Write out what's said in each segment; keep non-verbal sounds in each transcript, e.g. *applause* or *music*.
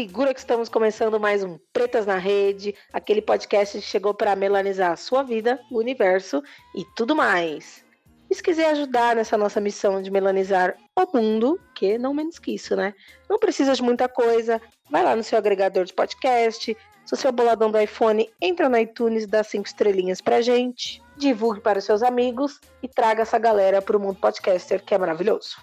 Segura que estamos começando mais um Pretas na Rede, aquele podcast que chegou para melanizar a sua vida, o universo e tudo mais. E se quiser ajudar nessa nossa missão de melanizar o mundo, que não menos que isso, né? Não precisa de muita coisa, vai lá no seu agregador de podcast. Se você é boladão do iPhone, entra no iTunes dá cinco estrelinhas pra gente. Divulgue para os seus amigos e traga essa galera para o mundo podcaster, que é maravilhoso.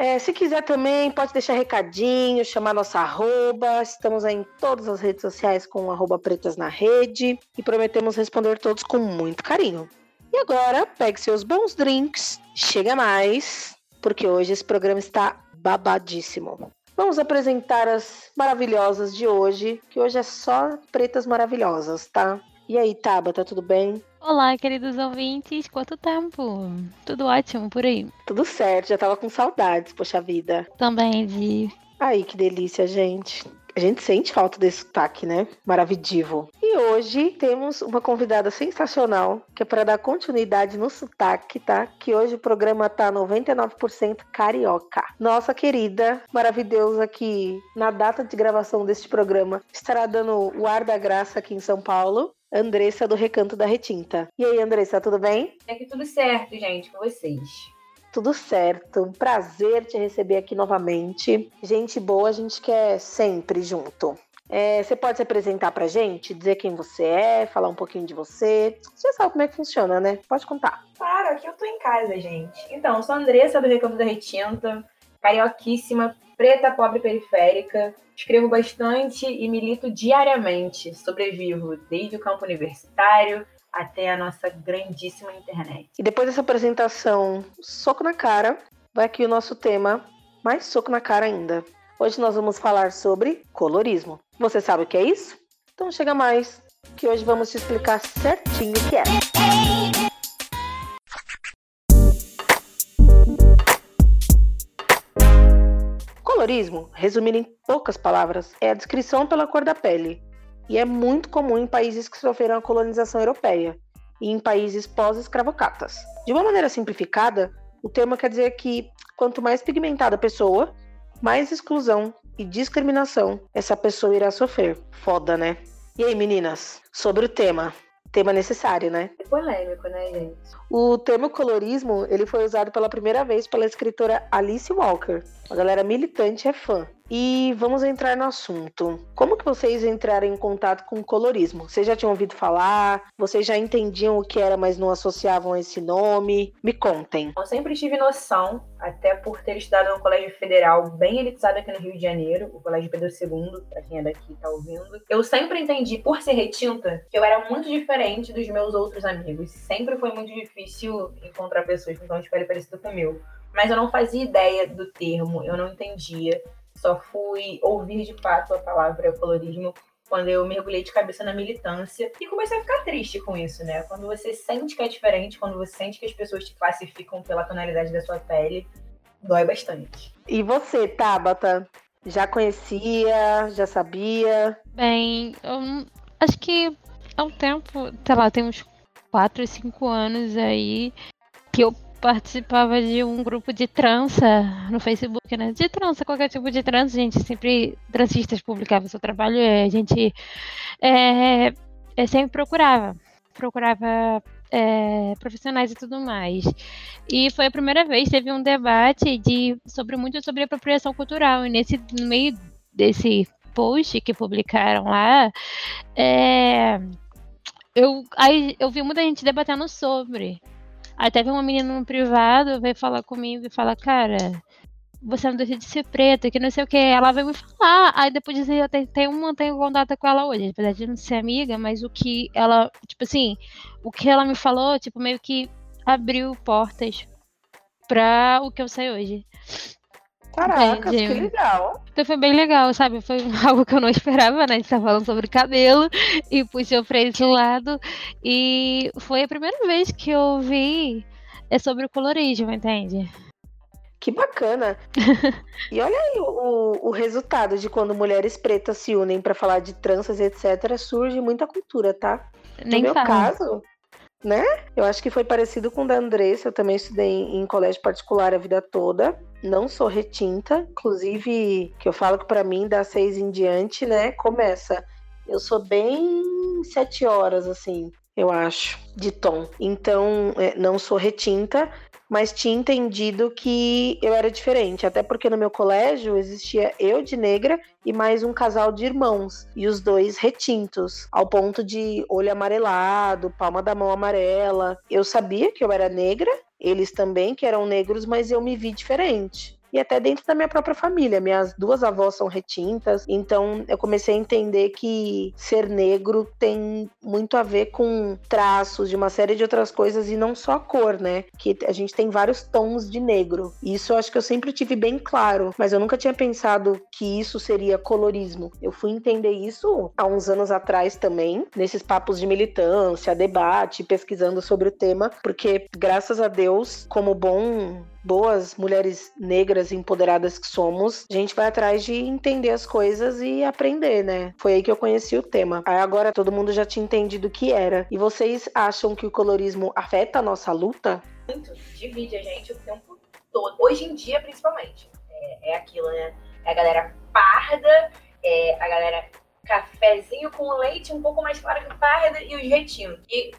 É, se quiser também, pode deixar recadinho, chamar nossa arroba. Estamos em todas as redes sociais com arroba pretas na rede e prometemos responder todos com muito carinho. E agora, pegue seus bons drinks, chega mais, porque hoje esse programa está babadíssimo. Vamos apresentar as maravilhosas de hoje, que hoje é só pretas maravilhosas, tá? E aí, Tabata, tudo bem? Olá, queridos ouvintes, quanto tempo? Tudo ótimo por aí? Tudo certo, já tava com saudades, poxa vida. Também, de. Aí, que delícia, gente. A gente sente falta desse sotaque, né? Maravidivo. E hoje temos uma convidada sensacional, que é para dar continuidade no sotaque, tá? Que hoje o programa tá 99% carioca. Nossa querida, maravilhosa que na data de gravação deste programa estará dando o ar da graça aqui em São Paulo. Andressa do Recanto da Retinta. E aí, Andressa, tudo bem? É que tudo certo, gente, com vocês. Tudo certo. Um prazer te receber aqui novamente. Gente boa, a gente quer sempre junto. É, você pode se apresentar pra gente, dizer quem você é, falar um pouquinho de você. Você já sabe como é que funciona, né? Pode contar. Claro, aqui eu tô em casa, gente. Então, sou a Andressa do Recanto da Retinta, carioquíssima, preta, pobre periférica. Escrevo bastante e milito diariamente. Sobrevivo desde o campo universitário até a nossa grandíssima internet. E depois dessa apresentação, soco na cara, vai aqui o nosso tema, mais soco na cara ainda. Hoje nós vamos falar sobre colorismo. Você sabe o que é isso? Então chega mais, que hoje vamos te explicar certinho o que é. Colorismo, resumindo em poucas palavras, é a descrição pela cor da pele, e é muito comum em países que sofreram a colonização europeia e em países pós-escravocatas. De uma maneira simplificada, o termo quer dizer que quanto mais pigmentada a pessoa, mais exclusão e discriminação essa pessoa irá sofrer. Foda, né? E aí, meninas, sobre o tema, tema necessário, né? É polêmico, né, gente? O termo colorismo, ele foi usado pela primeira vez pela escritora Alice Walker. A galera militante é fã. E vamos entrar no assunto. Como que vocês entraram em contato com o colorismo? Vocês já tinham ouvido falar? Vocês já entendiam o que era, mas não associavam esse nome? Me contem. Eu sempre tive noção, até por ter estudado no colégio federal bem elitizado aqui no Rio de Janeiro, o Colégio Pedro II, para quem é daqui tá ouvindo. Eu sempre entendi, por ser retinta, que eu era muito diferente dos meus outros amigos. Sempre foi muito difícil encontrar pessoas com tom de pele parecido com o meu. Mas eu não fazia ideia do termo, eu não entendia. Só fui ouvir de fato a palavra colorismo quando eu mergulhei de cabeça na militância e comecei a ficar triste com isso, né? Quando você sente que é diferente, quando você sente que as pessoas te classificam pela tonalidade da sua pele, dói bastante. E você, Tabata? Já conhecia? Já sabia? Bem, eu acho que há um tempo, sei lá, tem uns 4, 5 anos aí que eu participava de um grupo de trança no Facebook, né? De trança, qualquer tipo de trança, gente sempre transistas publicavam seu trabalho e a gente é, é, sempre procurava, procurava é, profissionais e tudo mais. E foi a primeira vez teve um debate de sobre muito sobre apropriação cultural e nesse no meio desse post que publicaram lá, é, eu aí eu vi muita gente debatendo sobre Aí teve uma menina no privado, veio falar comigo e fala, cara, você não deixa de ser preta, que não sei o que. Ela veio me falar. Aí depois disso eu tenho, mantenho contato com ela hoje. Apesar de não ser amiga, mas o que ela, tipo assim, o que ela me falou, tipo, meio que abriu portas pra o que eu sei hoje. Caraca, que legal. Então foi bem legal, sabe? Foi *laughs* algo que eu não esperava, né? A gente tá falando sobre cabelo e puxou pra esse lado. E foi a primeira vez que eu vi é sobre o colorismo, entende? Que bacana! *laughs* e olha aí o, o resultado de quando mulheres pretas se unem para falar de tranças, etc. Surge muita cultura, tá? Nem no meu fala. caso, né? Eu acho que foi parecido com o da Andressa. Eu também estudei em, colégio particular a vida toda. Não sou retinta, inclusive, que eu falo que para mim, das seis em diante, né, começa. Eu sou bem sete horas, assim, eu acho, de tom. Então, é, não sou retinta, mas tinha entendido que eu era diferente, até porque no meu colégio existia eu de negra e mais um casal de irmãos, e os dois retintos, ao ponto de olho amarelado, palma da mão amarela. Eu sabia que eu era negra, eles também que eram negros, mas eu me vi diferente e até dentro da minha própria família. Minhas duas avós são retintas, então eu comecei a entender que ser negro tem muito a ver com traços de uma série de outras coisas e não só a cor, né? Que a gente tem vários tons de negro. Isso eu acho que eu sempre tive bem claro, mas eu nunca tinha pensado que isso seria colorismo. Eu fui entender isso há uns anos atrás também, nesses papos de militância, debate, pesquisando sobre o tema, porque graças a Deus, como bom boas mulheres negras empoderadas que somos, a gente vai atrás de entender as coisas e aprender, né? Foi aí que eu conheci o tema. Aí agora todo mundo já tinha entendido o que era. E vocês acham que o colorismo afeta a nossa luta? Muito. Divide a gente o tempo todo. Hoje em dia, principalmente. É, é aquilo, né? É a galera parda, é a galera cafezinho com leite um pouco mais claro que parda e os retinhos. E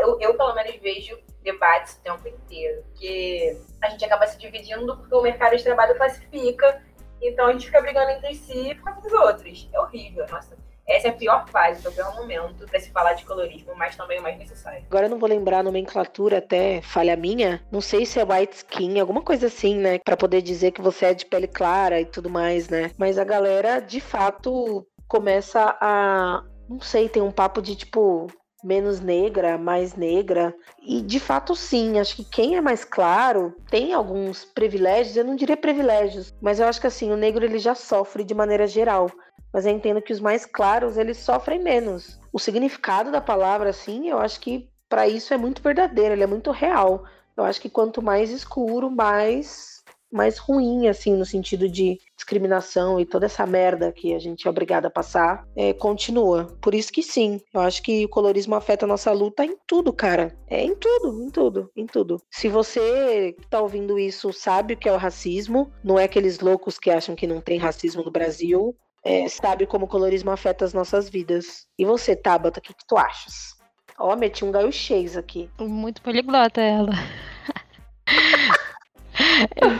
eu, eu, pelo menos, vejo debates o tempo inteiro. Que a gente acaba se dividindo porque o mercado de trabalho classifica, então a gente fica brigando entre si por causa dos outros. É horrível, nossa. Essa é a pior fase, o pior momento para se falar de colorismo, mas também o mais necessário. Agora eu não vou lembrar a nomenclatura, até falha minha. Não sei se é white skin, alguma coisa assim, né? Para poder dizer que você é de pele clara e tudo mais, né? Mas a galera, de fato, começa a. Não sei, tem um papo de tipo menos negra, mais negra. E de fato, sim, acho que quem é mais claro tem alguns privilégios, eu não diria privilégios, mas eu acho que assim, o negro ele já sofre de maneira geral. Mas eu entendo que os mais claros, eles sofrem menos. O significado da palavra, assim, eu acho que para isso é muito verdadeiro, ele é muito real. Eu acho que quanto mais escuro, mais mais ruim, assim, no sentido de discriminação e toda essa merda que a gente é obrigado a passar, é, continua. Por isso que sim, eu acho que o colorismo afeta a nossa luta em tudo, cara. É em tudo, em tudo, em tudo. Se você que tá ouvindo isso sabe o que é o racismo, não é aqueles loucos que acham que não tem racismo no Brasil, é, sabe como o colorismo afeta as nossas vidas. E você, Tabata, o que, que tu achas? Ó, meti um gaio cheio aqui. Muito poliglota ela. *laughs*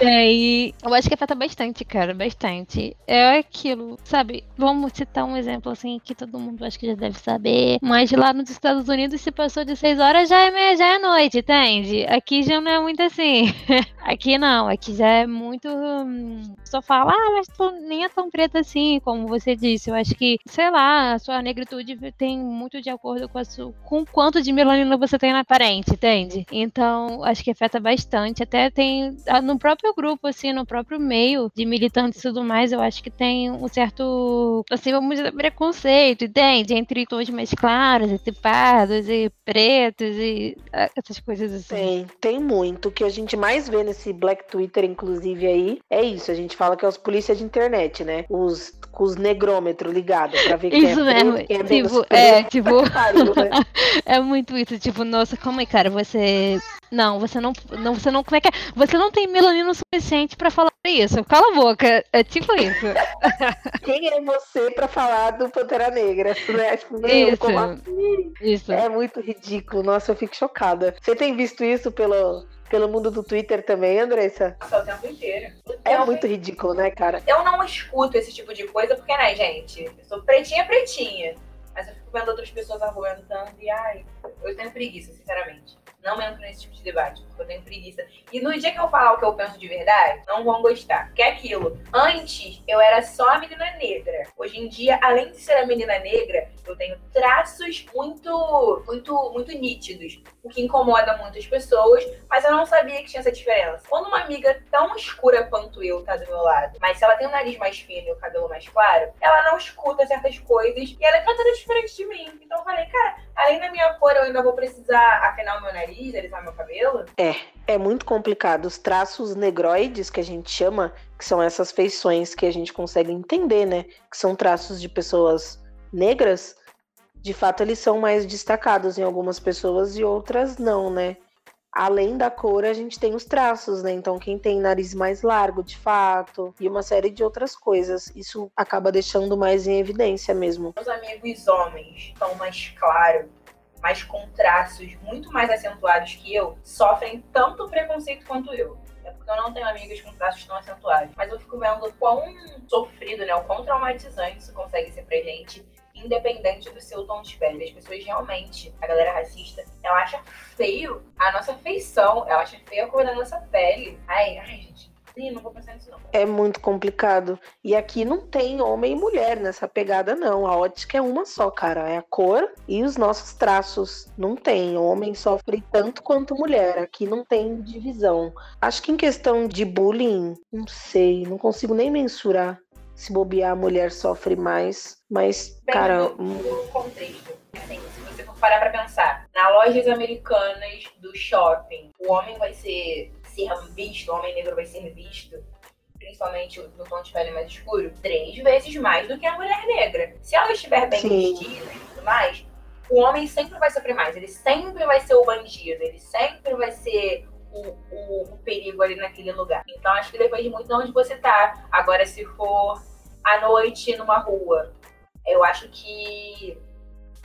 Daí, eu acho que afeta bastante, cara, bastante. É aquilo, sabe? Vamos citar um exemplo assim que todo mundo acho que já deve saber. Mas lá nos Estados Unidos, se passou de 6 horas, já é, meia, já é noite, entende? Aqui já não é muito assim. *laughs* aqui não, aqui já é muito. Hum, só fala, ah, mas tu nem é tão preta assim, como você disse. Eu acho que, sei lá, a sua negritude tem muito de acordo com, a sua, com quanto de melanina você tem na aparente, entende? Então, acho que afeta bastante. Até tem no próprio grupo, assim, no próprio meio de militantes e tudo mais, eu acho que tem um certo, assim, vamos dizer, preconceito, entende? Entre tons mais claros, entre pardos e pretos e ah, essas coisas assim. Tem, tem muito. O que a gente mais vê nesse Black Twitter, inclusive, aí, é isso. A gente fala que é os polícias de internet, né? Os com os negrômetros ligados pra ver quem isso é mesmo. Preto, quem é tipo, é, *laughs* tipo... né? *laughs* é muito isso. Tipo, nossa, como é, cara? Você não, você não, não, você não, como é que é? Você não tem melanina suficiente para falar isso. Cala a boca. É tipo isso. *laughs* Quem é você para falar do Pantera Negra? Né? Tipo, isso. Assim? isso. É muito ridículo. Nossa, eu fico chocada. Você tem visto isso pelo pelo mundo do Twitter também, Andressa? Nossa, o tempo inteiro. O é muito ridículo, né, cara? Eu não escuto esse tipo de coisa porque, né, gente? Eu sou pretinha, pretinha. Mas eu fico vendo outras pessoas argumentando e, ai, eu tenho preguiça, sinceramente não entro nesse tipo de debate, eu tenho preguiça. E no dia que eu falar o que eu penso de verdade, não vão gostar. Que é aquilo. Antes, eu era só a menina negra. Hoje em dia, além de ser a menina negra, eu tenho traços muito, muito, muito nítidos. O que incomoda muitas pessoas, mas eu não sabia que tinha essa diferença. Quando uma amiga tão escura quanto eu tá do meu lado, mas se ela tem o nariz mais fino e o cabelo mais claro, ela não escuta certas coisas e ela é totalmente diferente de mim. Então eu falei, cara, além da minha cor, eu ainda vou precisar afinar o meu nariz, alisar meu cabelo? É, é muito complicado. Os traços negroides, que a gente chama, que são essas feições que a gente consegue entender, né? Que são traços de pessoas negras, de fato eles são mais destacados em algumas pessoas e outras não, né? Além da cor, a gente tem os traços, né? Então, quem tem nariz mais largo, de fato, e uma série de outras coisas. Isso acaba deixando mais em evidência mesmo. Meus amigos homens são mais claros, mais com traços muito mais acentuados que eu, sofrem tanto preconceito quanto eu. É porque eu não tenho amigos com traços tão acentuados. Mas eu fico vendo quão sofrido, né? O quão traumatizante isso consegue ser pra gente independente do seu tom de pele. As pessoas realmente, a galera racista, ela acha feio a nossa feição, ela acha feio a cor da nossa pele. Ai, ai, gente. Não vou pensar nisso, não. É muito complicado. E aqui não tem homem e mulher nessa pegada, não. A ótica é uma só, cara. É a cor e os nossos traços. Não tem. Homem sofre tanto quanto mulher. Aqui não tem divisão. Acho que em questão de bullying, não sei. Não consigo nem mensurar se bobear, a mulher sofre mais. Mas, Bem, cara. No, no contexto, assim, se você for parar pra pensar, nas lojas americanas do shopping, o homem vai ser, ser visto, o homem negro vai ser visto, principalmente no tom de pele mais escuro, três vezes mais do que a mulher negra. Se ela estiver bem Sim. vestida e tudo mais, o homem sempre vai sofrer mais. Ele sempre vai ser o bandido, ele sempre vai ser o, o, o perigo ali naquele lugar. Então acho que depende muito de onde você tá. Agora, se for à noite numa rua, eu acho que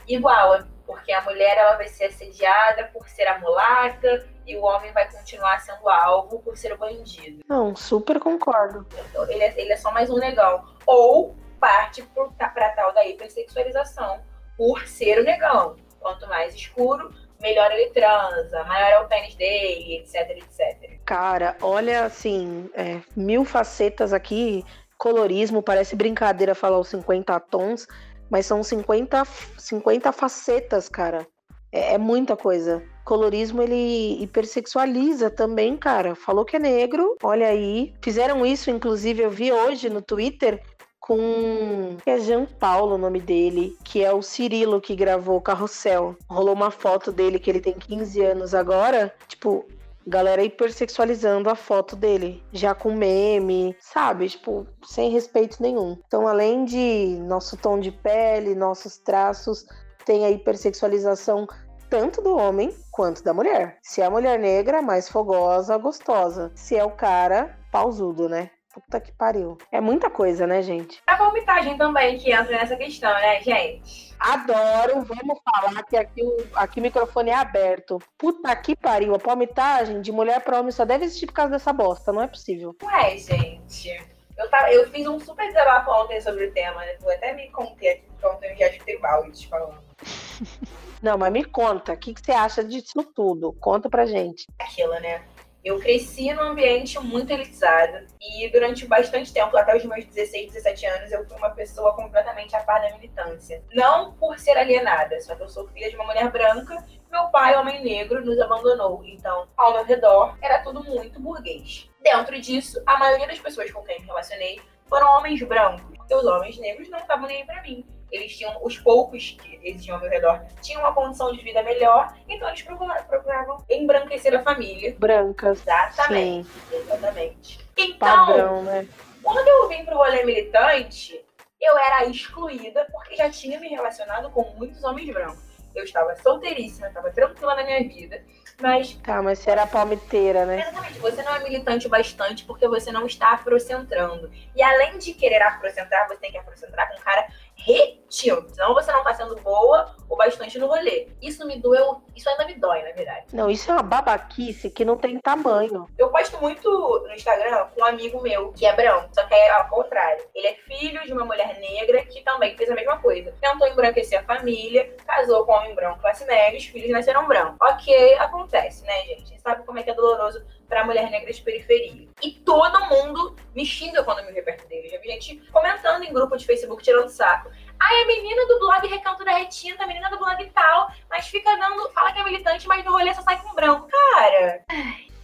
igual, porque a mulher ela vai ser assediada por ser a mulata e o homem vai continuar sendo alvo por ser o bandido. Não, super concordo. Então, ele, é, ele é só mais um negão. Ou parte pro, pra tal da hipersexualização por ser o negão. Quanto mais escuro, melhor ele transa, maior é o pênis dele, etc, etc. Cara, olha assim, é, mil facetas aqui. Colorismo, parece brincadeira falar os 50 tons, mas são 50, 50 facetas, cara. É, é muita coisa. Colorismo ele hipersexualiza também, cara. Falou que é negro, olha aí. Fizeram isso, inclusive, eu vi hoje no Twitter com. É Jean Paulo o nome dele, que é o Cirilo que gravou Carrossel. Rolou uma foto dele que ele tem 15 anos agora. Tipo, galera hipersexualizando a foto dele, já com meme, sabe? Tipo, sem respeito nenhum. Então, além de nosso tom de pele, nossos traços, tem a hipersexualização tanto do homem quanto da mulher. Se é a mulher negra, mais fogosa, gostosa. Se é o cara, pausudo, né? Puta que pariu. É muita coisa, né, gente? A palmitagem também que entra nessa questão, né, gente? Adoro, vamos falar que aqui o, aqui o microfone é aberto. Puta que pariu, a palmitagem de mulher pra homem só deve existir por causa dessa bosta, não é possível. Ué, gente. Eu, tava, eu fiz um super desabafo ontem sobre o tema, né? Vou até me conter aqui, porque ontem eu já escutei balde falando. *laughs* Não, mas me conta, o que, que você acha disso tudo? Conta pra gente. Aquilo, né? Eu cresci num ambiente muito elitizado e durante bastante tempo, até os meus 16, 17 anos, eu fui uma pessoa completamente a par da militância. Não por ser alienada, só que eu sou filha de uma mulher branca, meu pai, homem negro, nos abandonou. Então, ao meu redor, era tudo muito burguês. Dentro disso, a maioria das pessoas com quem me relacionei foram homens brancos, porque os homens negros não estavam nem aí pra mim eles tinham, os poucos que existiam ao meu redor, tinham uma condição de vida melhor, então eles procuravam, procuravam embranquecer a família. Brancas. Exatamente. Sim. Exatamente. Então, Padrão, né? quando eu vim pro rolê militante, eu era excluída porque já tinha me relacionado com muitos homens brancos. Eu estava solteiríssima, estava tranquila na minha vida, mas. Tá, mas você era palmiteira, né? Exatamente. Você não é militante bastante porque você não está afrocentrando. E além de querer afrocentrar, você tem que afrocentrar com um cara retiro. Senão você não tá sendo boa o bastante no rolê. Isso me doeu, isso ainda me dói, na verdade. Não, isso é uma babaquice que não tem tamanho. Eu posto muito no Instagram com um amigo meu, que é branco, só que é ao contrário. Ele é filho de uma mulher negra que também fez a mesma coisa. Tentou embranquecer a família, casou com um homem branco, classe média, os filhos nasceram brancos. Ok, acontece, né, gente sabe como é que é doloroso pra mulher negra de periferia. E todo mundo me xinga quando me vê perto dele. Já vi gente comentando em grupo de Facebook, tirando saco. Ai, a menina do blog Recanto da Retinta, a menina do blog tal, mas fica dando. Fala que é militante, mas no rolê só sai com branco. Cara,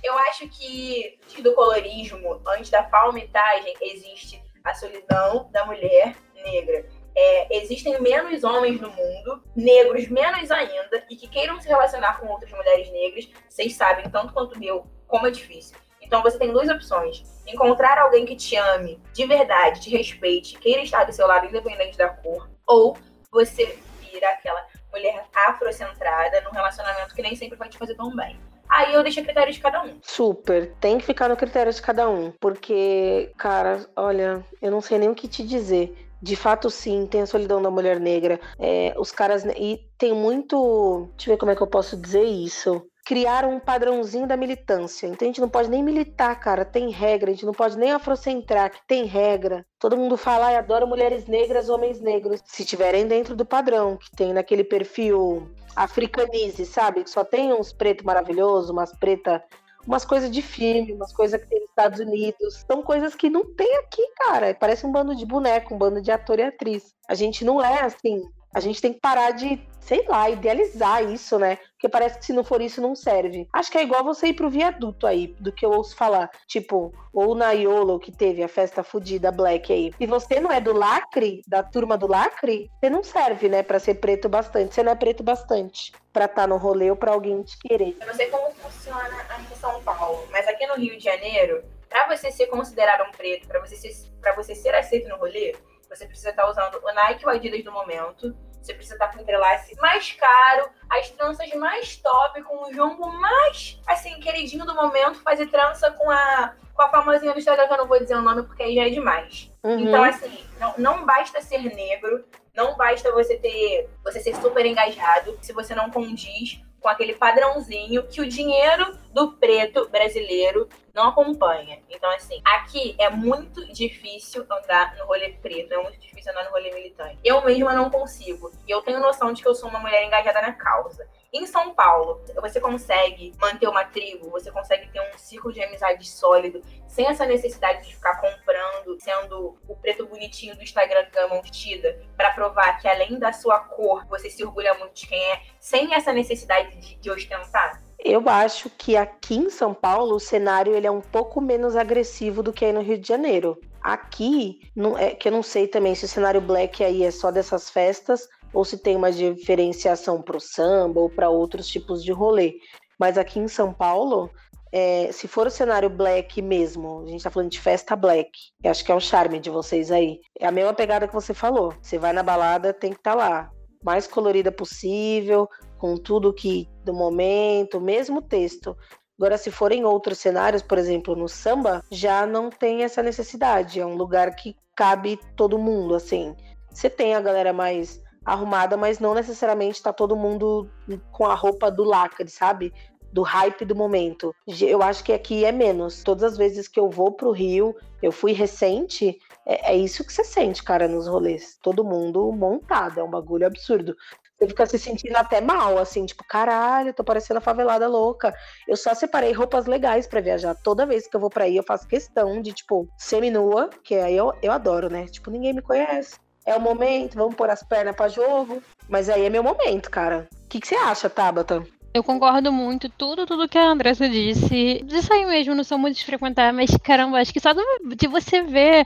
eu acho que antes do colorismo, antes da palmitagem, existe a solidão da mulher negra. É, existem menos homens no mundo, negros menos ainda, e que queiram se relacionar com outras mulheres negras, vocês sabem, tanto quanto eu, como é difícil. Então você tem duas opções: encontrar alguém que te ame de verdade, te respeite, queira estar do seu lado, independente da cor, ou você vira aquela mulher afrocentrada num relacionamento que nem sempre vai te fazer tão bem. Aí eu deixo a critério de cada um. Super. Tem que ficar no critério de cada um. Porque, cara, olha, eu não sei nem o que te dizer. De fato, sim, tem a solidão da mulher negra. É, os caras. E tem muito. Deixa eu ver como é que eu posso dizer isso criaram um padrãozinho da militância. Então a gente não pode nem militar, cara, tem regra. A gente não pode nem afrocentrar, que tem regra. Todo mundo fala, ah, adoro mulheres negras, homens negros. Se tiverem dentro do padrão, que tem naquele perfil africanize, sabe? Que só tem uns preto maravilhoso, umas preta umas coisas de filme, umas coisas que tem nos Estados Unidos. São coisas que não tem aqui, cara. Parece um bando de boneco, um bando de ator e atriz. A gente não é assim. A gente tem que parar de, sei lá, idealizar isso, né? Porque parece que se não for isso, não serve. Acho que é igual você ir pro viaduto aí, do que eu ouço falar. Tipo, ou na Yolo, que teve a festa fudida Black aí. E você não é do lacre, da turma do lacre, você não serve, né, pra ser preto bastante. Você não é preto bastante pra estar tá no rolê ou pra alguém te querer. Eu não sei como funciona aqui em São Paulo, mas aqui no Rio de Janeiro, pra você ser considerado um preto, pra você ser, você ser aceito no rolê, você precisa estar usando o Nike ou Adidas do momento. Você precisa estar com o entrelace mais caro, as tranças mais top, com o jumbo mais, assim, queridinho do momento. Fazer trança com a, com a famosinha do Instagram, que eu não vou dizer o nome porque aí já é demais. Uhum. Então, assim, não, não basta ser negro, não basta você ter, você ser super engajado, se você não condiz com aquele padrãozinho que o dinheiro do preto brasileiro não acompanha. Então, assim, aqui é muito difícil andar no rolê preto, é muito difícil andar no rolê militante. Eu mesma não consigo. E eu tenho noção de que eu sou uma mulher engajada na causa. Em São Paulo, você consegue manter uma tribo, você consegue ter um ciclo de amizade sólido, sem essa necessidade de ficar comprando, sendo o preto bonitinho do Instagram que ganha vestida, para provar que além da sua cor, você se orgulha muito de quem é, sem essa necessidade de, de ostentar? Eu acho que aqui em São Paulo o cenário ele é um pouco menos agressivo do que aí no Rio de Janeiro. Aqui, não, é, que eu não sei também se o cenário black aí é só dessas festas ou se tem uma diferenciação para o samba ou para outros tipos de rolê. Mas aqui em São Paulo, é, se for o cenário black mesmo, a gente tá falando de festa black, eu acho que é o charme de vocês aí. É a mesma pegada que você falou. Você vai na balada, tem que estar tá lá. Mais colorida possível, com tudo que do momento, mesmo texto. Agora, se for em outros cenários, por exemplo, no samba, já não tem essa necessidade. É um lugar que cabe todo mundo, assim. Você tem a galera mais arrumada, mas não necessariamente tá todo mundo com a roupa do lacre, sabe? Do hype do momento. Eu acho que aqui é menos. Todas as vezes que eu vou pro Rio, eu fui recente, é, é isso que você sente, cara, nos rolês. Todo mundo montado, é um bagulho absurdo. Você fica se sentindo até mal, assim, tipo, caralho, tô parecendo a favelada louca. Eu só separei roupas legais para viajar. Toda vez que eu vou pra aí, eu faço questão de, tipo, semi-nua, que aí eu, eu adoro, né? Tipo, ninguém me conhece é o momento, vamos pôr as pernas para jogo. Mas aí é meu momento, cara. O que, que você acha, Tabata? Eu concordo muito, tudo, tudo que a Andressa disse. Disso aí mesmo, não sou muito de frequentar, mas caramba, acho que só de você ver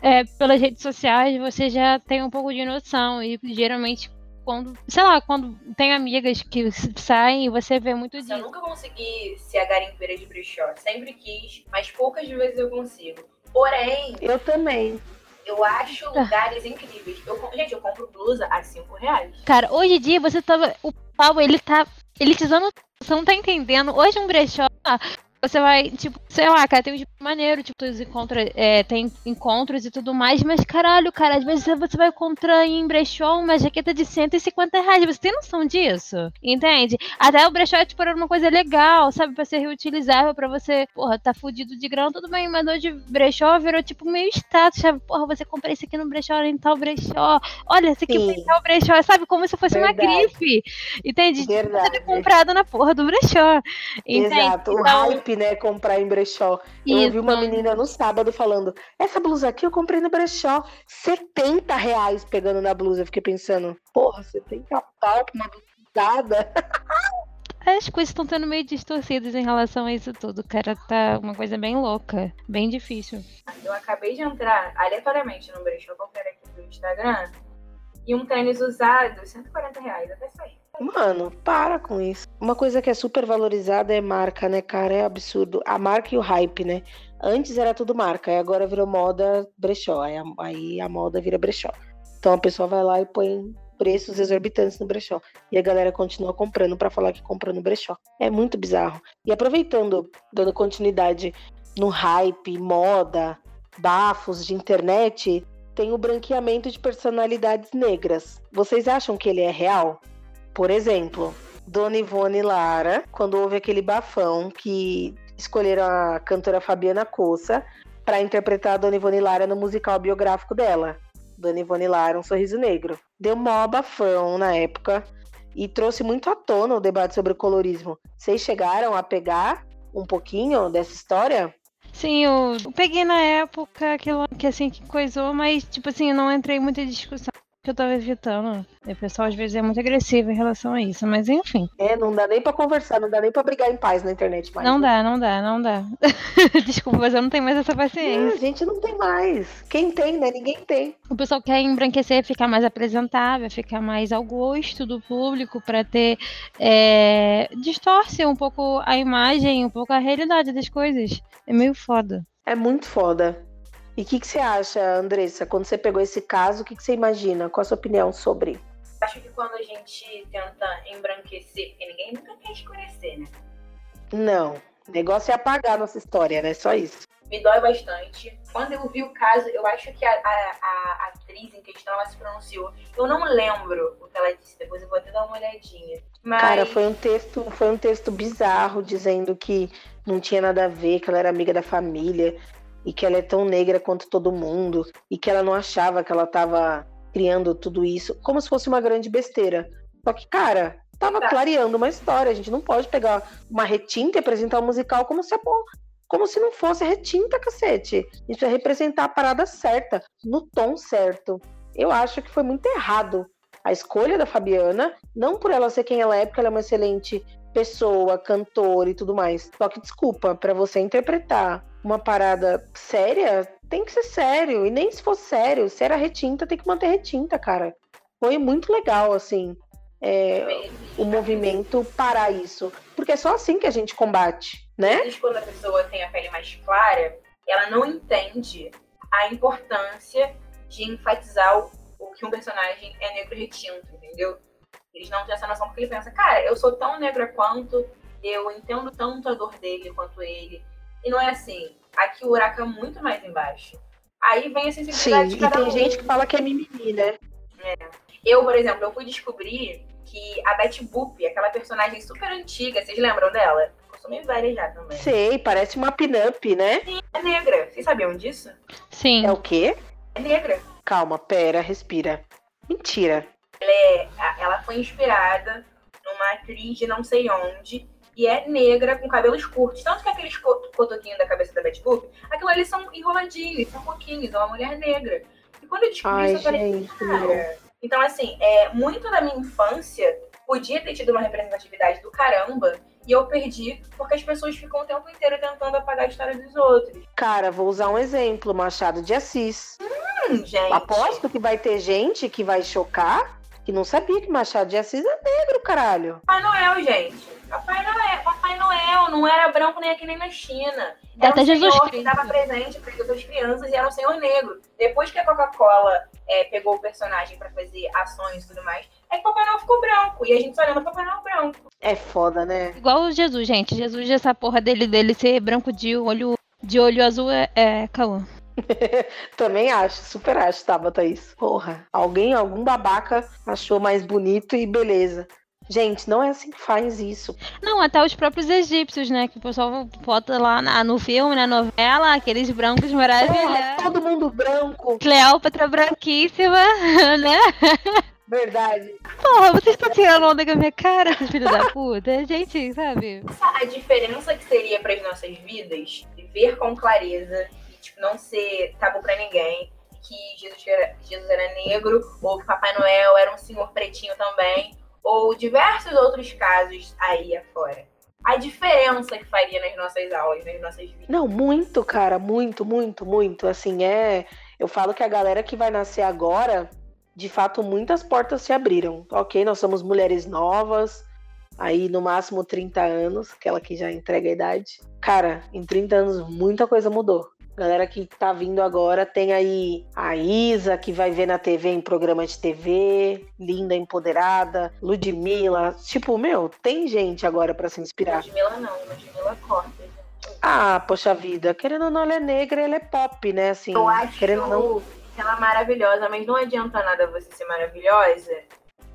é, pelas redes sociais, você já tem um pouco de noção. E geralmente, quando, sei lá, quando tem amigas que saem, você vê muito disso. Eu nunca consegui ser a garimpeira de brechó. Sempre quis, mas poucas vezes eu consigo. Porém. Eu também. Eu acho tá. lugares incríveis. Eu, gente, eu compro blusa a 5 reais. Cara, hoje em dia você tava. O pau, ele tá. Ele te dando. Você não tá entendendo. Hoje um brechó você vai, tipo, sei lá, cara, tem tipo maneiro, tipo, encontra, é, tem encontros e tudo mais, mas caralho, cara, às vezes você vai encontrar em brechó uma jaqueta de 150 reais. Você tem noção disso? Entende? Até o brechó é, tipo, era uma coisa legal, sabe? Pra ser reutilizável, pra você, porra, tá fudido de grão, tudo bem, mas hoje brechó virou, tipo, meio status, sabe? Porra, você comprei isso aqui no brechó, em tal brechó. Olha, esse aqui foi tal brechó, sabe? Como se fosse Verdade. uma grife. Entende? Verdade. Você ter comprado na porra do brechó. Entende? Exato. O então, hype né? Comprar em brechó. Eu ouvi uma menina no sábado falando: essa blusa aqui eu comprei no brechó. 70 reais pegando na blusa. Eu fiquei pensando, porra, 70 pau pra uma blusa *laughs* As coisas estão sendo meio distorcidas em relação a isso tudo, cara. Tá uma coisa bem louca, bem difícil. Eu acabei de entrar aleatoriamente no brechó qualquer aqui do Instagram e um tênis usado, 140 reais, até sair. Mano, para com isso. Uma coisa que é super valorizada é marca, né, cara? É absurdo. A marca e o hype, né? Antes era tudo marca, e agora virou moda brechó. Aí a, aí a moda vira brechó. Então a pessoa vai lá e põe preços exorbitantes no brechó. E a galera continua comprando para falar que comprou no brechó. É muito bizarro. E aproveitando, dando continuidade no hype, moda, bafos de internet, tem o branqueamento de personalidades negras. Vocês acham que ele é real? Por exemplo, Dona Ivone Lara, quando houve aquele bafão que escolheram a cantora Fabiana Coça para interpretar a Dona Ivone Lara no musical biográfico dela. Dona Ivone Lara, Um Sorriso Negro. Deu mó bafão na época e trouxe muito à tona o debate sobre o colorismo. Vocês chegaram a pegar um pouquinho dessa história? Sim, eu peguei na época aquilo que assim que coisou, mas tipo assim, eu não entrei muito em discussão que eu tava evitando. O pessoal às vezes é muito agressivo em relação a isso, mas enfim. É, não dá nem para conversar, não dá nem para brigar em paz na internet mais. Não né? dá, não dá, não dá. *laughs* Desculpa, mas eu não tenho mais essa paciência. a gente não tem mais. Quem tem, né? Ninguém tem. O pessoal quer embranquecer, ficar mais apresentável, ficar mais ao gosto do público para ter é, distorce um pouco a imagem, um pouco a realidade das coisas. É meio foda. É muito foda. E o que, que, você acha, Andressa, quando você pegou esse caso, o que, que, você imagina? Qual a sua opinião sobre? Acho que quando a gente tenta embranquecer, porque ninguém nunca quer escurecer, né? Não. O negócio é apagar a nossa história, né? Só isso. Me dói bastante. Quando eu vi o caso, eu acho que a, a, a atriz em questão ela se pronunciou. Eu não lembro o que ela disse, depois eu vou até dar uma olhadinha. Mas... Cara, foi um texto, foi um texto bizarro dizendo que não tinha nada a ver, que ela era amiga da família e que ela é tão negra quanto todo mundo e que ela não achava que ela estava criando tudo isso como se fosse uma grande besteira. Só que, cara, tava tá. clareando uma história. A gente não pode pegar uma retinta e apresentar um musical como se a como se não fosse retinta, cacete. Isso é representar a parada certa, no tom certo. Eu acho que foi muito errado a escolha da Fabiana, não por ela ser quem ela é, porque ela é uma excelente pessoa, cantora e tudo mais. Só que desculpa, para você interpretar uma parada séria, tem que ser sério. E nem se for sério, se era retinta, tem que manter retinta, cara. Foi muito legal, assim, é, o movimento parar isso. Porque é só assim que a gente combate, né? Quando a pessoa tem a pele mais clara, ela não entende a importância de enfatizar o que um personagem é negro retinto, entendeu? Eles não têm essa noção porque ele pensa, cara, eu sou tão negra quanto, eu entendo tanto a dor dele quanto ele. E não é assim. Aqui o buraco é muito mais embaixo. Aí vem a sensibilidade Sim, de cada e tem um. gente que fala que é mimimi, né? É. Eu, por exemplo, eu fui descobrir que a Betty Boop, aquela personagem super antiga, vocês lembram dela? Eu sou meio velha já também. Sei, parece uma pin-up, né? Sim, é negra. Vocês sabiam disso? Sim. É o quê? É negra. Calma, pera, respira. Mentira. Ela, é, ela foi inspirada numa atriz de não sei onde e é negra com cabelos curtos. Tanto que aqueles cotoquinhos da cabeça da Betty Boop, aquilo ali são enroladinhos, são pouquinhos, é uma mulher negra. E quando eu descobri Ai, isso, eu falei, cara. Então, assim, é, muito da minha infância podia ter tido uma representatividade do caramba. E eu perdi porque as pessoas ficam o tempo inteiro tentando apagar a história dos outros. Cara, vou usar um exemplo: Machado de Assis. Hum, gente. Aposto que vai ter gente que vai chocar que não sabia que Machado de Assis é negro, caralho. Papai Noel, gente. Papai Noel, Papai Noel não era branco nem aqui nem na China. Era Até um Jesus senhor que estava presente para as outras crianças e era um senhor negro. Depois que a Coca-Cola é, pegou o personagem para fazer ações e tudo mais, é que Papai Noel ficou branco. E a gente só lembra Papai Noel branco. É foda, né? Igual o Jesus, gente. Jesus, essa porra dele, dele ser branco de olho, de olho azul é, é. *laughs* Também acho, super acho, Tabata, isso. Porra, alguém, algum babaca achou mais bonito e beleza. Gente, não é assim que faz isso. Não, até os próprios egípcios, né? Que o pessoal bota lá na, no filme, na novela, aqueles brancos maravilhosos. Porra, todo mundo branco. Cleópatra branquíssima, *laughs* né? Verdade. Porra, vocês estão tirando onda com a minha cara, *laughs* filho da puta? Gente, sabe? A diferença que seria para as nossas vidas, ver com clareza tipo, não ser tabu para ninguém, que Jesus era, Jesus era negro, ou que Papai Noel era um senhor pretinho também, ou diversos outros casos aí afora. A diferença que faria nas nossas aulas, nas nossas vidas. Não, muito, cara, muito, muito, muito. Assim, é. Eu falo que a galera que vai nascer agora, de fato, muitas portas se abriram. Ok, nós somos mulheres novas, aí no máximo 30 anos, aquela que já entrega a idade. Cara, em 30 anos muita coisa mudou. A galera que tá vindo agora tem aí a Isa, que vai ver na TV em programa de TV, linda, empoderada, Ludmilla. Tipo, meu, tem gente agora para se inspirar. Ludmilla não, Ludmilla corta. Ah, poxa vida, querendo ou não, ela é negra, ela é pop, né? Assim, Eu acho querendo não. ela maravilhosa, mas não adianta nada você ser maravilhosa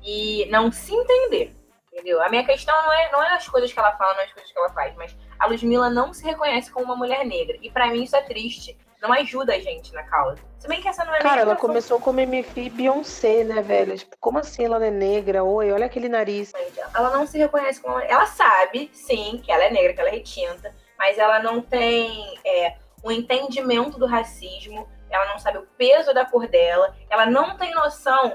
e não se entender. Entendeu? A minha questão não é, não é as coisas que ela fala, não é as coisas que ela faz, mas a Ludmilla não se reconhece como uma mulher negra. E pra mim isso é triste. Não ajuda a gente na causa. Se bem que essa não é Cara, ela começou como MF Beyoncé, né, velho? Tipo, como assim ela não é negra? Oi, olha aquele nariz. Ela não se reconhece como. Ela sabe, sim, que ela é negra, que ela é retinta, mas ela não tem é, o entendimento do racismo, ela não sabe o peso da cor dela, ela não tem noção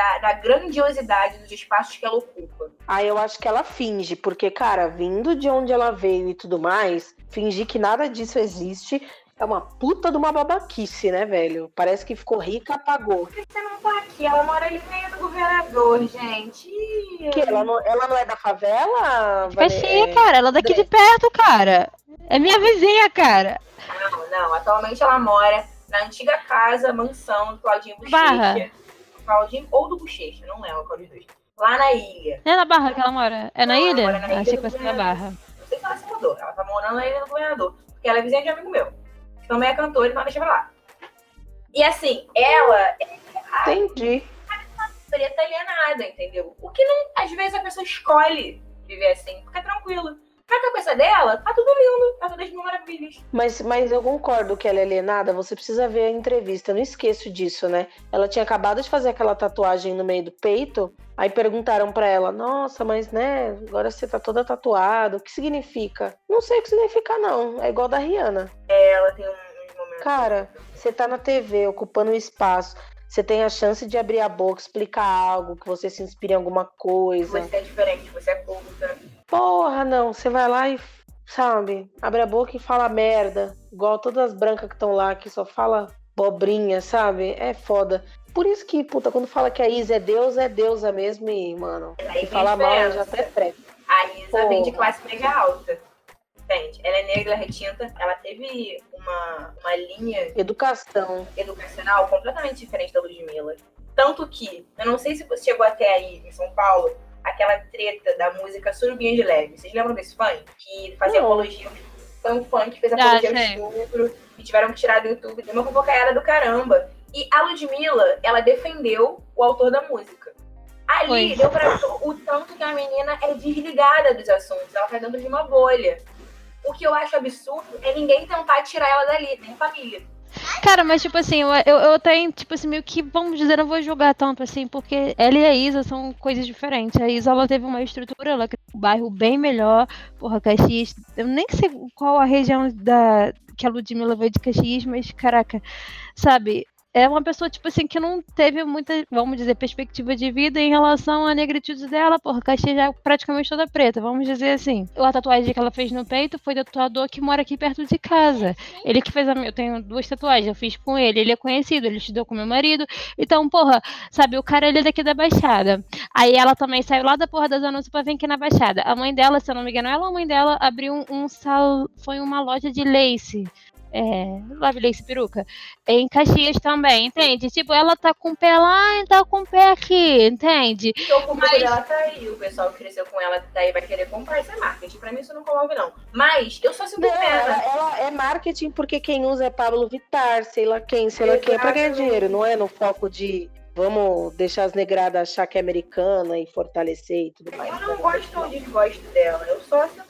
da, da grandiosidade dos espaços que ela ocupa. Ah, eu acho que ela finge, porque, cara, vindo de onde ela veio e tudo mais, fingir que nada disso existe é uma puta de uma babaquice, né, velho? Parece que ficou rica, apagou. Por que você não tá aqui? Ela mora ali no meio do governador, gente. Que ela, não, ela não é da favela? Caxias, Vane- cara. Ela é daqui de perto, cara. É minha vizinha, cara. Não, não. Atualmente ela mora na antiga casa, mansão do Claudinho Bochecha. Barra. Claudinho ou do Bochecha, não lembro qual dos dois. Lá na ilha. É na Barra que ela mora. É na Não, ela ilha? mora na ilha Achei que fosse na. Barra. Não sei se ela se mudou. Ela tá morando na ilha do governador. Porque ela é vizinha de um amigo meu. Que também é cantora, então deixa pra lá. E assim, ela é Entendi. preta alienada, entendeu? O que não. Às vezes a pessoa escolhe viver assim, fica tranquilo. Na cabeça dela, tá tudo lindo, tá todas maravilhas. Mas, mas eu concordo que ela é alienada, você precisa ver a entrevista, eu não esqueço disso, né? Ela tinha acabado de fazer aquela tatuagem no meio do peito, aí perguntaram pra ela, nossa, mas né, agora você tá toda tatuada, o que significa? Não sei o que significa não, é igual da Rihanna. Ela tem um. Cara, você tá na TV, ocupando um espaço, você tem a chance de abrir a boca, explicar algo, que você se inspire em alguma coisa. Você é diferente, você é culta. Porra, não, você vai lá e, sabe, abre a boca e fala merda. Igual todas as brancas que estão lá, que só fala bobrinha, sabe? É foda. Por isso que, puta, quando fala que a Isa é Deus, é deusa mesmo e, mano, Aí se vem falar a mal, já até treco. A Isa vem de Porra. classe média alta. Entende? Ela é negra, ela é retinta. Ela teve uma, uma linha Educação. educacional completamente diferente da Ludmilla. Tanto que, eu não sei se você chegou até aí em São Paulo, aquela treta da música Surubinha de Leve. Vocês lembram desse funk? Que fazia Não. apologia. Foi um funk que fez Ah, apologia sei. ao estupro. E tiveram que tirar do YouTube. Deu uma fofocaiada do caramba. E a Ludmilla, ela defendeu o autor da música. Ali, Foi. deu pra ver o tanto que a menina é desligada dos assuntos. Ela tá dentro de uma bolha. O que eu acho absurdo é ninguém tentar tirar ela dali, nem família. Cara, mas tipo assim, eu, eu, até, tipo assim, meio que, vamos dizer, não vou julgar tanto assim, porque ela e a Isa são coisas diferentes. A Isa, ela teve uma estrutura, ela criou um bairro bem melhor. Porra, Caxias, eu nem sei qual a região da que a Ludmilla veio de Caxias, mas, caraca, sabe? É uma pessoa, tipo assim, que não teve muita, vamos dizer, perspectiva de vida em relação à negritude dela. Porra, Caxias já é praticamente toda preta, vamos dizer assim. A tatuagem que ela fez no peito foi do tatuador que mora aqui perto de casa. Ele que fez a minha. Eu tenho duas tatuagens, eu fiz com ele. Ele é conhecido, ele estudou com meu marido. Então, porra, sabe, o cara ele é daqui da Baixada. Aí ela também saiu lá da porra das anúncios pra vir aqui na Baixada. A mãe dela, se eu não me engano, ela a mãe dela abriu um sal. Foi uma loja de lace. É, lace peruca. Em Caxias também, entende? Tipo, ela tá com o pé lá e tá com o pé aqui, entende? O público Mas- dela tá aí, o pessoal que cresceu com ela daí vai querer comprar, isso é marketing. Pra mim isso não comove, não. Mas eu só sinto Não, ela, ela é marketing porque quem usa é Pablo Vittar, sei lá quem, sei lá quem, é pra ganhar dinheiro, não é no foco de vamos deixar as negradas achar que é americana e fortalecer e tudo mais. Eu não gosto ou desgosto dela, eu só sinto muita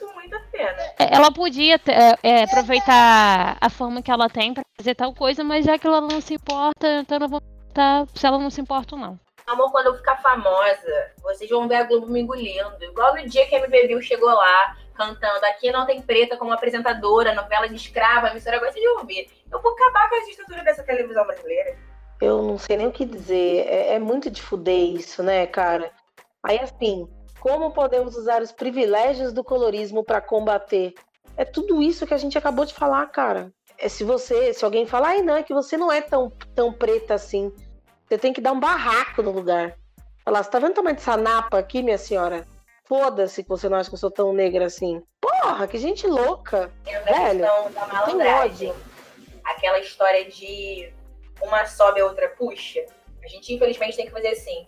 pena. É, Ela podia é, é, aproveitar a fama que ela tem pra fazer tal coisa, mas já que ela não se importa, então eu não vou perguntar se ela não se importa ou não. Amor, quando eu ficar famosa, vocês vão ver a Globo me engolindo. Igual no dia que a Bill chegou lá, cantando Aqui não tem preta como apresentadora, novela de escrava, emissora gosta de ouvir. Eu vou acabar com a estrutura dessa televisão brasileira. Eu não sei nem o que dizer. É, é muito de fuder isso, né, cara? Aí, assim, como podemos usar os privilégios do colorismo pra combater? É tudo isso que a gente acabou de falar, cara. É se você, se alguém falar, ai não, é que você não é tão, tão preta assim. Você tem que dar um barraco no lugar. Falar, você tá vendo o tamanho dessa napa aqui, minha senhora? Foda-se que você não acha que eu sou tão negra assim. Porra, que gente louca. Tem a Velho, da malandragem. aquela história de uma sobe a outra puxa. A gente, infelizmente, tem que fazer assim.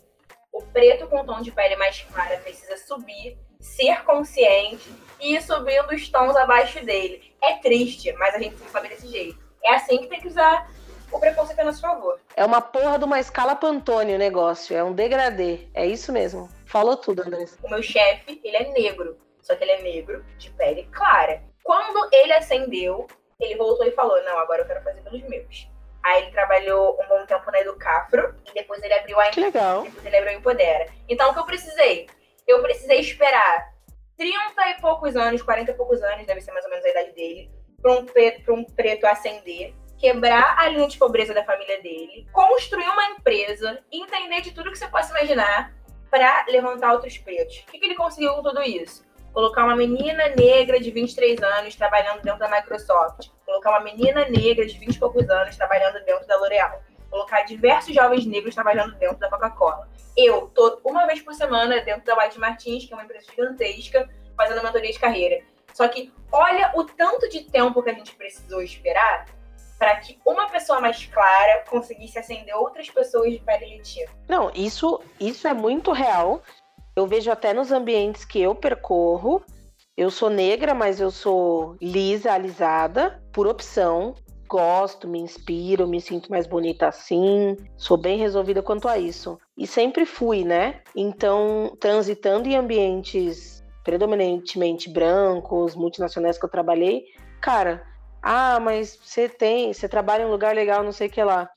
O preto com tom de pele mais clara precisa subir, ser consciente e ir subindo os tons abaixo dele. É triste, mas a gente tem que saber desse jeito. É assim que tem que usar o preconceito a nosso favor. É uma porra de uma escala Pantone o negócio, é um degradê. É isso mesmo. Falou tudo, Andressa. O meu chefe, ele é negro, só que ele é negro de pele clara. Quando ele acendeu, ele voltou e falou: Não, agora eu quero fazer pelos meus. Aí ele trabalhou um bom tempo na Educafro e depois ele abriu a Que legal. depois ele abriu a Empodera. Então o que eu precisei? Eu precisei esperar 30 e poucos anos, 40 e poucos anos, deve ser mais ou menos a idade dele, para um, preto, pra um preto ascender, quebrar a linha de pobreza da família dele, construir uma empresa, entender de tudo que você possa imaginar para levantar outros pretos. O que, que ele conseguiu com tudo isso? Colocar uma menina negra de 23 anos trabalhando dentro da Microsoft. Colocar uma menina negra de 20 e poucos anos trabalhando dentro da L'Oréal. Colocar diversos jovens negros trabalhando dentro da Coca-Cola. Eu tô uma vez por semana dentro da White Martins, que é uma empresa gigantesca, fazendo mentoria de carreira. Só que olha o tanto de tempo que a gente precisou esperar para que uma pessoa mais clara conseguisse acender outras pessoas de pele letina. Não, isso, isso é muito real. Eu vejo até nos ambientes que eu percorro. Eu sou negra, mas eu sou lisa, alisada, por opção. Gosto, me inspiro, me sinto mais bonita assim. Sou bem resolvida quanto a isso. E sempre fui, né? Então, transitando em ambientes predominantemente brancos, multinacionais que eu trabalhei, cara, ah, mas você tem, você trabalha em um lugar legal, não sei o que lá.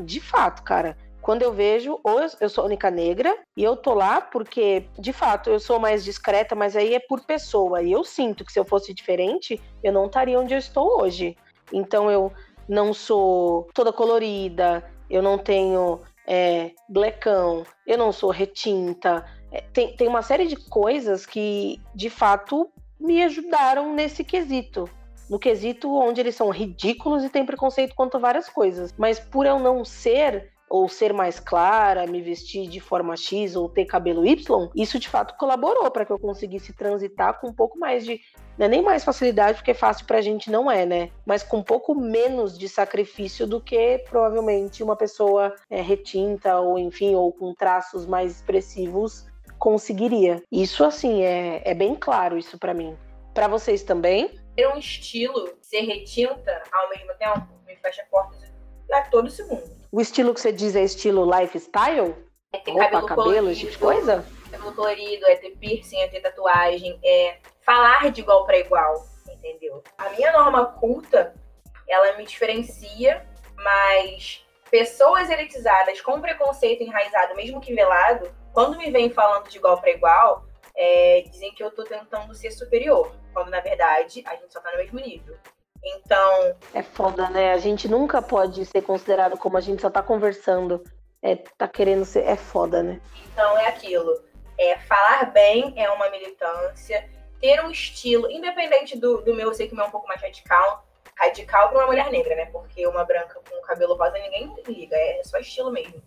De fato, cara, quando eu vejo, ou eu- sou a única negra, e eu tô lá porque, de fato, eu sou mais discreta, mas aí é por pessoa. E eu sinto que se eu fosse diferente, eu não estaria onde eu estou hoje. Então eu não sou toda colorida, eu não tenho é, blecão, eu não sou retinta. É, tem, tem uma série de coisas que, de fato, me ajudaram nesse quesito no quesito onde eles são ridículos e têm preconceito quanto a várias coisas. Mas por eu não ser ou ser mais clara, me vestir de forma X ou ter cabelo Y, isso de fato colaborou para que eu conseguisse transitar com um pouco mais de. Não é nem mais facilidade, porque fácil pra gente não é, né? Mas com um pouco menos de sacrifício do que provavelmente uma pessoa é, retinta ou enfim, ou com traços mais expressivos conseguiria. Isso assim é, é bem claro isso para mim. Para vocês também? Ter um estilo, ser retinta ao mesmo tempo, me fecha portas a todo segundo. O estilo que você diz é estilo lifestyle? É ter Roupa, cabelo, cabelo, colorido, tipo de coisa? cabelo colorido, é ter piercing, é ter tatuagem, é falar de igual para igual, entendeu? A minha norma culta, ela me diferencia, mas pessoas elitizadas com preconceito enraizado, mesmo que velado, quando me vêm falando de igual para igual, é, dizem que eu tô tentando ser superior, quando na verdade a gente só tá no mesmo nível. Então, É foda, né? A gente nunca pode ser considerado como a gente só tá conversando. É, tá querendo ser. É foda, né? Então é aquilo. É, falar bem é uma militância. Ter um estilo, independente do, do meu, eu sei que o meu é um pouco mais radical. Radical para uma mulher negra, né? Porque uma branca com cabelo rosa ninguém liga, é só estilo mesmo.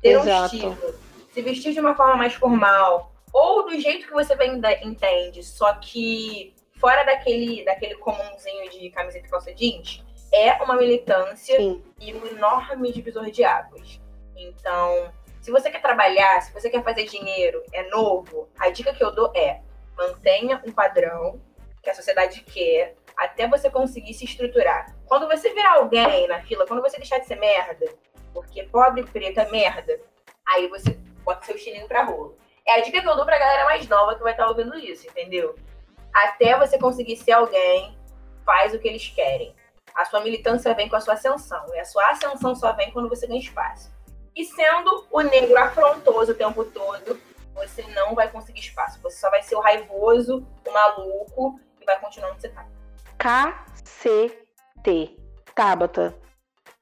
Ter Exato. um estilo. Se vestir de uma forma mais formal. Ou do jeito que você bem entende, só que fora daquele, daquele comumzinho de camiseta e calça jeans, é uma militância Sim. e um enorme divisor de águas. Então, se você quer trabalhar, se você quer fazer dinheiro, é novo, a dica que eu dou é mantenha um padrão que a sociedade quer até você conseguir se estruturar. Quando você ver alguém na fila, quando você deixar de ser merda, porque pobre preto é merda, aí você bota seu estilinho pra rolo. É a dica que eu dou pra galera mais nova que vai estar ouvindo isso, entendeu? Até você conseguir ser alguém, faz o que eles querem. A sua militância vem com a sua ascensão. E a sua ascensão só vem quando você ganha espaço. E sendo o negro afrontoso o tempo todo, você não vai conseguir espaço. Você só vai ser o raivoso, o maluco, e vai continuar onde você tá. KCT. Tabata.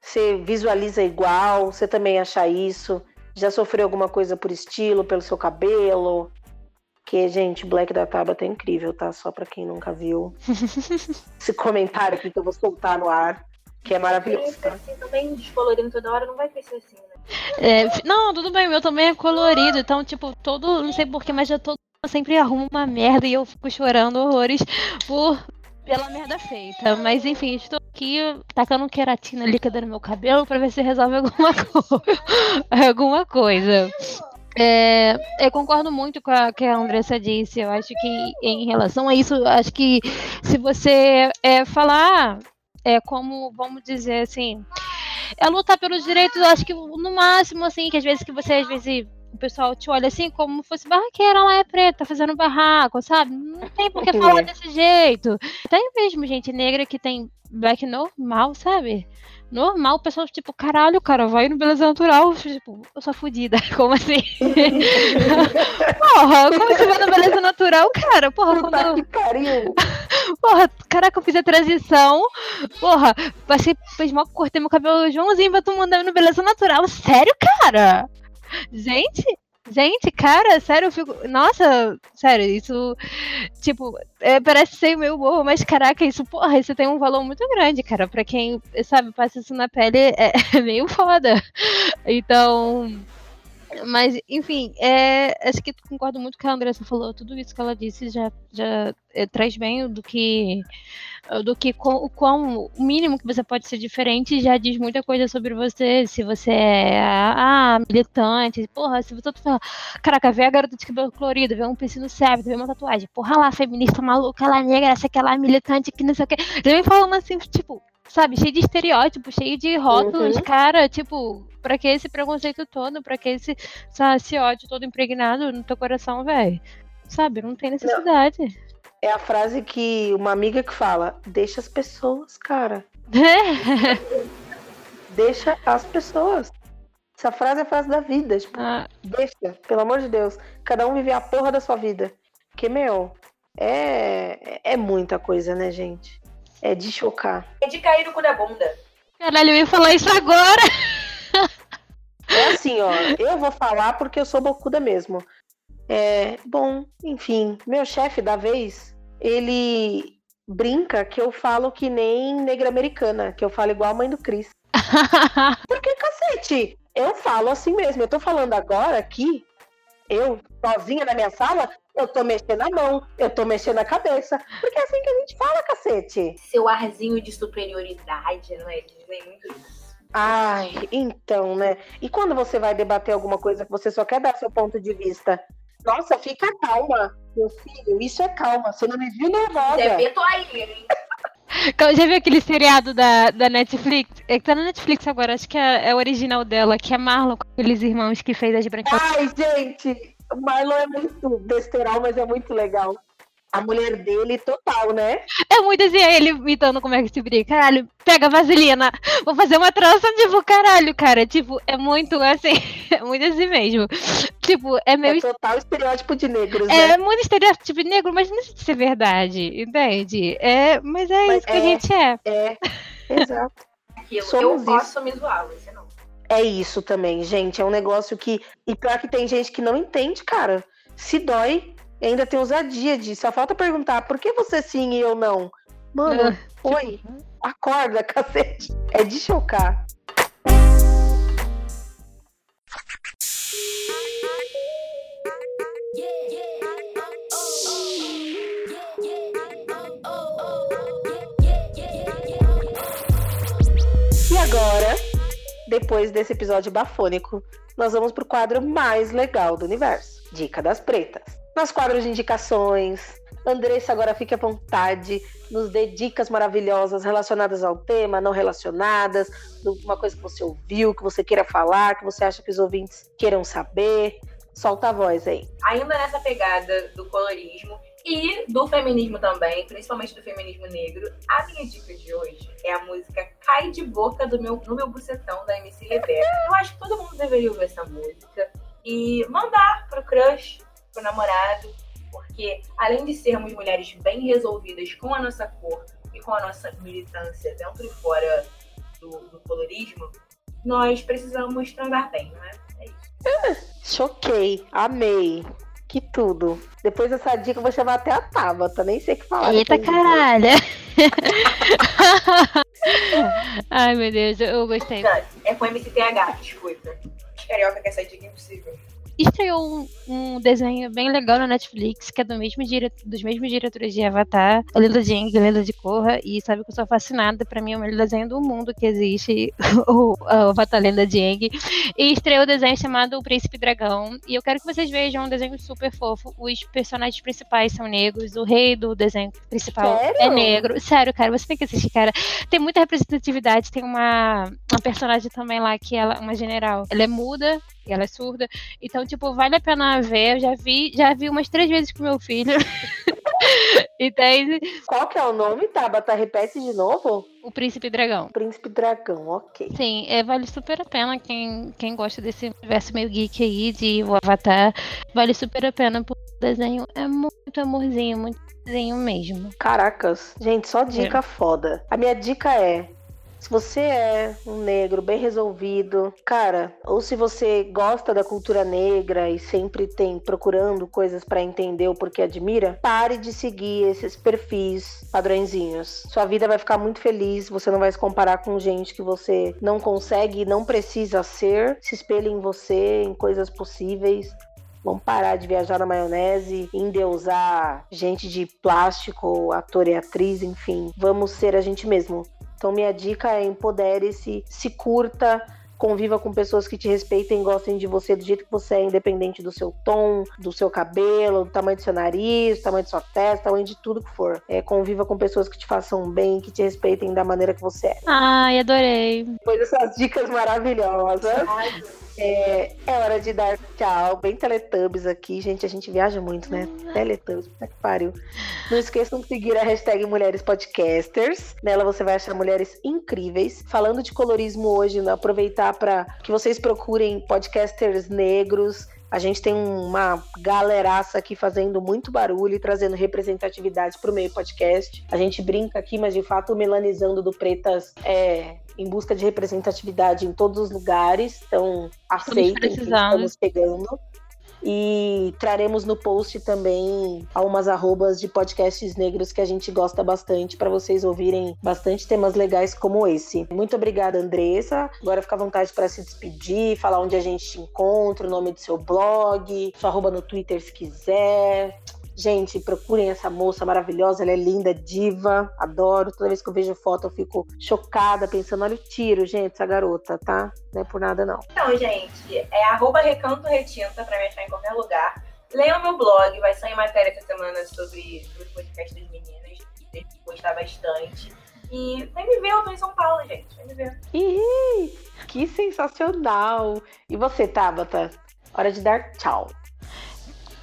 Você visualiza igual? Você também acha isso? Já sofreu alguma coisa por estilo, pelo seu cabelo? Que, gente, Black da Tabata é incrível, tá? Só pra quem nunca viu. *laughs* Esse comentário aqui que eu vou soltar no ar, que é maravilhoso, tá? assim, também descolorindo toda hora, não vai crescer assim, né? É, não, tudo bem, o meu também é colorido, então, tipo, todo, não sei porquê, mas já todo eu sempre arrumo uma merda e eu fico chorando horrores por pela merda feita. Mas enfim, estou aqui tacando queratina líquida no meu cabelo pra ver se resolve alguma, *laughs* co alguma coisa. É, eu concordo muito com o que a Andressa disse. Eu acho que em relação a isso, acho que se você é, falar é como, vamos dizer assim, é lutar pelos direitos, acho que no máximo, assim, que às vezes que você, às vezes, o pessoal te olha assim como fosse barraqueira, ela é preta, tá fazendo barraco, sabe? Não tem por que falar desse jeito. Tem mesmo gente negra que tem black normal, sabe? Normal, o pessoal, tipo, caralho, cara, vai no beleza natural. Tipo, eu sou fodida. *laughs* Como assim? *laughs* porra, como você vai no beleza natural, cara? Porra, quando eu... *laughs* Porra, caraca, eu fiz a transição. Porra, passei, fez mal, cortei meu cabelo Joãozinho pra tu mandar no beleza natural. Sério, cara? Gente, Gente, cara, sério, eu fico. Nossa, sério, isso. Tipo, é, parece ser meio bobo, mas caraca, isso, porra, isso tem um valor muito grande, cara. Pra quem, sabe, passa isso na pele, é, *laughs* é meio foda. Então. Mas, enfim, é, acho que concordo muito com a Andressa falou. Tudo isso que ela disse já, já é, traz bem do que do que o quão o mínimo que você pode ser diferente já diz muita coisa sobre você. Se você é ah, militante, porra, se você fala, caraca, vê a garota de cabelo colorido, vê um piscino cérebro, vê uma tatuagem, porra lá, feminista maluca, ela negra, essa aquela militante que não sei o que. Já vem falando assim, tipo, sabe, cheio de estereótipos, cheio de rótulos, uhum. cara, tipo, pra que esse preconceito todo, pra que esse, sabe, esse ódio todo impregnado no teu coração, velho? Sabe, não tem necessidade. Não. É a frase que uma amiga que fala, deixa as pessoas, cara. *laughs* deixa as pessoas. Essa frase é a frase da vida. Tipo, ah. deixa, pelo amor de Deus. Cada um vive a porra da sua vida. Que, meu, é, é muita coisa, né, gente? É de chocar. É de cair no cu da bunda. Caralho, eu ia falar isso agora. *laughs* É assim, ó. Eu vou falar porque eu sou bocuda mesmo. É, bom, enfim, meu chefe da vez, ele brinca que eu falo que nem negra americana, que eu falo igual a mãe do Cris. *laughs* Porque, cacete, eu falo assim mesmo. Eu tô falando agora aqui, eu, sozinha na minha sala, eu tô mexendo a mão, eu tô mexendo a cabeça. Porque é assim que a gente fala, cacete. Seu arzinho de superioridade, não é? Dizem muito isso. Ai, então, né? E quando você vai debater alguma coisa que você só quer dar seu ponto de vista? Nossa, fica calma, meu filho. Isso é calma. Você não me viu nervosa. Deve aí, hein? Já viu aquele seriado da, da Netflix? É que tá na Netflix agora, acho que é, é o original dela, que é Marlon, com aqueles irmãos que fez as brancas. Ai, gente, Marlon é muito besteirão, mas é muito legal. A mulher dele, total, né? É muito assim, ele imitando como é que se briga. Caralho, pega vaselina, vou fazer uma trança, tipo, caralho, cara. Tipo, é muito assim, *laughs* é muito assim mesmo. Tipo, é meio. É total estereótipo de negros. É né? muito estereótipo de negro, mas não sei se é verdade, entende? É, mas é mas isso que é, a gente é. É, *laughs* exato. Aquilo, Somos eu posso me zoar, você não. É isso também, gente. É um negócio que. E pior que tem gente que não entende, cara. Se dói, ainda tem ousadia de. Só falta perguntar por que você sim e eu não. Mano, oi. Tipo... Acorda, *laughs* cacete. É de chocar. E agora, depois desse episódio bafônico, nós vamos pro quadro mais legal do universo: Dica das Pretas. Nas quadros de indicações, Andressa agora fique à vontade, nos dê dicas maravilhosas relacionadas ao tema, não relacionadas, uma coisa que você ouviu, que você queira falar, que você acha que os ouvintes queiram saber. Solta a voz aí. Ainda nessa pegada do colorismo e do feminismo também, principalmente do feminismo negro, a minha dica de hoje é a música Cai de Boca do meu, no meu bucetão da MC Rebeca. Eu acho que todo mundo deveria ouvir essa música e mandar pro crush, pro namorado, porque além de sermos mulheres bem resolvidas com a nossa cor e com a nossa militância dentro e fora do, do colorismo, nós precisamos transar bem, não é? É isso. Choquei, amei. Que tudo. Depois dessa dica eu vou chamar até a Tabata, nem sei o que falar. Eita caralho! *laughs* *laughs* Ai meu Deus, eu gostei. É com MCTH, desculpa. Os carioca que essa dica é impossível. Estreou um, um, desenho bem legal na Netflix, que é do mesmo dire... dos mesmos diretores de Avatar, a Lenda de Aang, a Lenda de Korra, e sabe que eu sou fascinada, pra mim é o melhor desenho do mundo que existe, *laughs* o, Avatar Lenda de Aang. E estreou o um desenho chamado O Príncipe Dragão, e eu quero que vocês vejam um desenho super fofo. Os personagens principais são negros, o rei do desenho principal Sério? é negro. Sério, cara, você tem que assistir, cara. Tem muita representatividade, tem uma, uma personagem também lá que ela, uma general, ela é muda, e ela é surda. Então, tipo, vale a pena ver. Eu já vi, já vi umas três vezes com meu filho. *laughs* Entende? Qual que é o nome, Tabata? Repete de novo? O Príncipe Dragão. Príncipe Dragão, ok. Sim, é, vale super a pena. Quem, quem gosta desse universo meio geek aí, de o Avatar, vale super a pena. Porque o desenho é muito amorzinho, muito desenho mesmo. Caracas. Gente, só dica é. foda. A minha dica é se você é um negro bem resolvido, cara, ou se você gosta da cultura negra e sempre tem procurando coisas para entender o porquê admira, pare de seguir esses perfis padrõezinhos. Sua vida vai ficar muito feliz, você não vai se comparar com gente que você não consegue e não precisa ser. Se espelhe em você, em coisas possíveis. Vamos parar de viajar na maionese, endeusar gente de plástico, ator e atriz, enfim. Vamos ser a gente mesmo. Então, minha dica é empodere-se, se curta, conviva com pessoas que te respeitem e gostem de você do jeito que você é, independente do seu tom, do seu cabelo, do tamanho do seu nariz, do tamanho de sua testa, tamanho de tudo que for. É, conviva com pessoas que te façam bem, que te respeitem da maneira que você é. Ai, adorei. Depois dessas dicas maravilhosas. Ai, é, é, hora de dar tchau. Bem Teletubbies aqui. Gente, a gente viaja muito, né? Teletubbies, puta que pariu. Não esqueçam de seguir a hashtag Mulheres Podcasters. Nela você vai achar mulheres incríveis. Falando de colorismo hoje, né? aproveitar para que vocês procurem podcasters negros, a gente tem uma galeraça aqui fazendo muito barulho e trazendo representatividade para o meio podcast. A gente brinca aqui, mas de fato o Melanizando do Pretas é em busca de representatividade em todos os lugares. Então, aceitem que estamos chegando. E traremos no post também algumas arrobas de podcasts negros que a gente gosta bastante para vocês ouvirem bastante temas legais como esse. Muito obrigada, Andressa. Agora fica à vontade para se despedir, falar onde a gente te encontra, o nome do seu blog, sua arroba no Twitter se quiser. Gente, procurem essa moça maravilhosa, ela é linda, diva, adoro. Toda vez que eu vejo foto eu fico chocada, pensando, olha o tiro, gente, essa garota, tá? Não é por nada, não. Então, gente, é arroba recanto retinta pra me achar em qualquer lugar. Leiam meu blog, vai sair matéria essa semana sobre, sobre o podcast das meninas, que gostar bastante. E vem me ver, eu tô em São Paulo, gente. Vem me ver. Ih, que sensacional! E você, Tabata? Hora de dar tchau.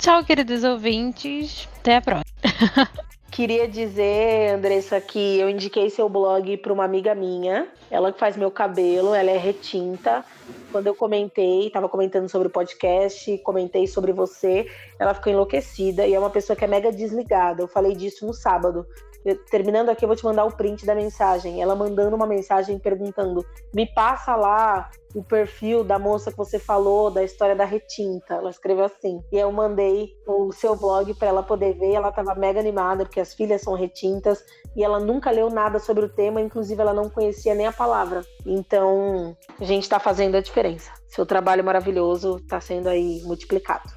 Tchau, queridos ouvintes. Até a próxima. *laughs* Queria dizer, Andressa, que eu indiquei seu blog para uma amiga minha. Ela que faz meu cabelo, ela é retinta. Quando eu comentei, estava comentando sobre o podcast, comentei sobre você, ela ficou enlouquecida e é uma pessoa que é mega desligada. Eu falei disso no sábado. Eu, terminando aqui, eu vou te mandar o print da mensagem. Ela mandando uma mensagem perguntando: me passa lá o perfil da moça que você falou, da história da retinta. Ela escreveu assim. E eu mandei o seu blog para ela poder ver. Ela estava mega animada, porque as filhas são retintas. E ela nunca leu nada sobre o tema, inclusive ela não conhecia nem a palavra. Então, a gente está fazendo a diferença. Seu trabalho maravilhoso está sendo aí multiplicado.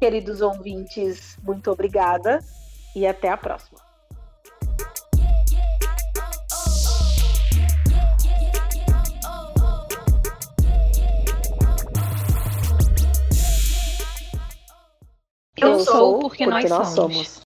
Queridos ouvintes, muito obrigada e até a próxima. Eu, Eu sou porque, porque nós, nós somos. somos.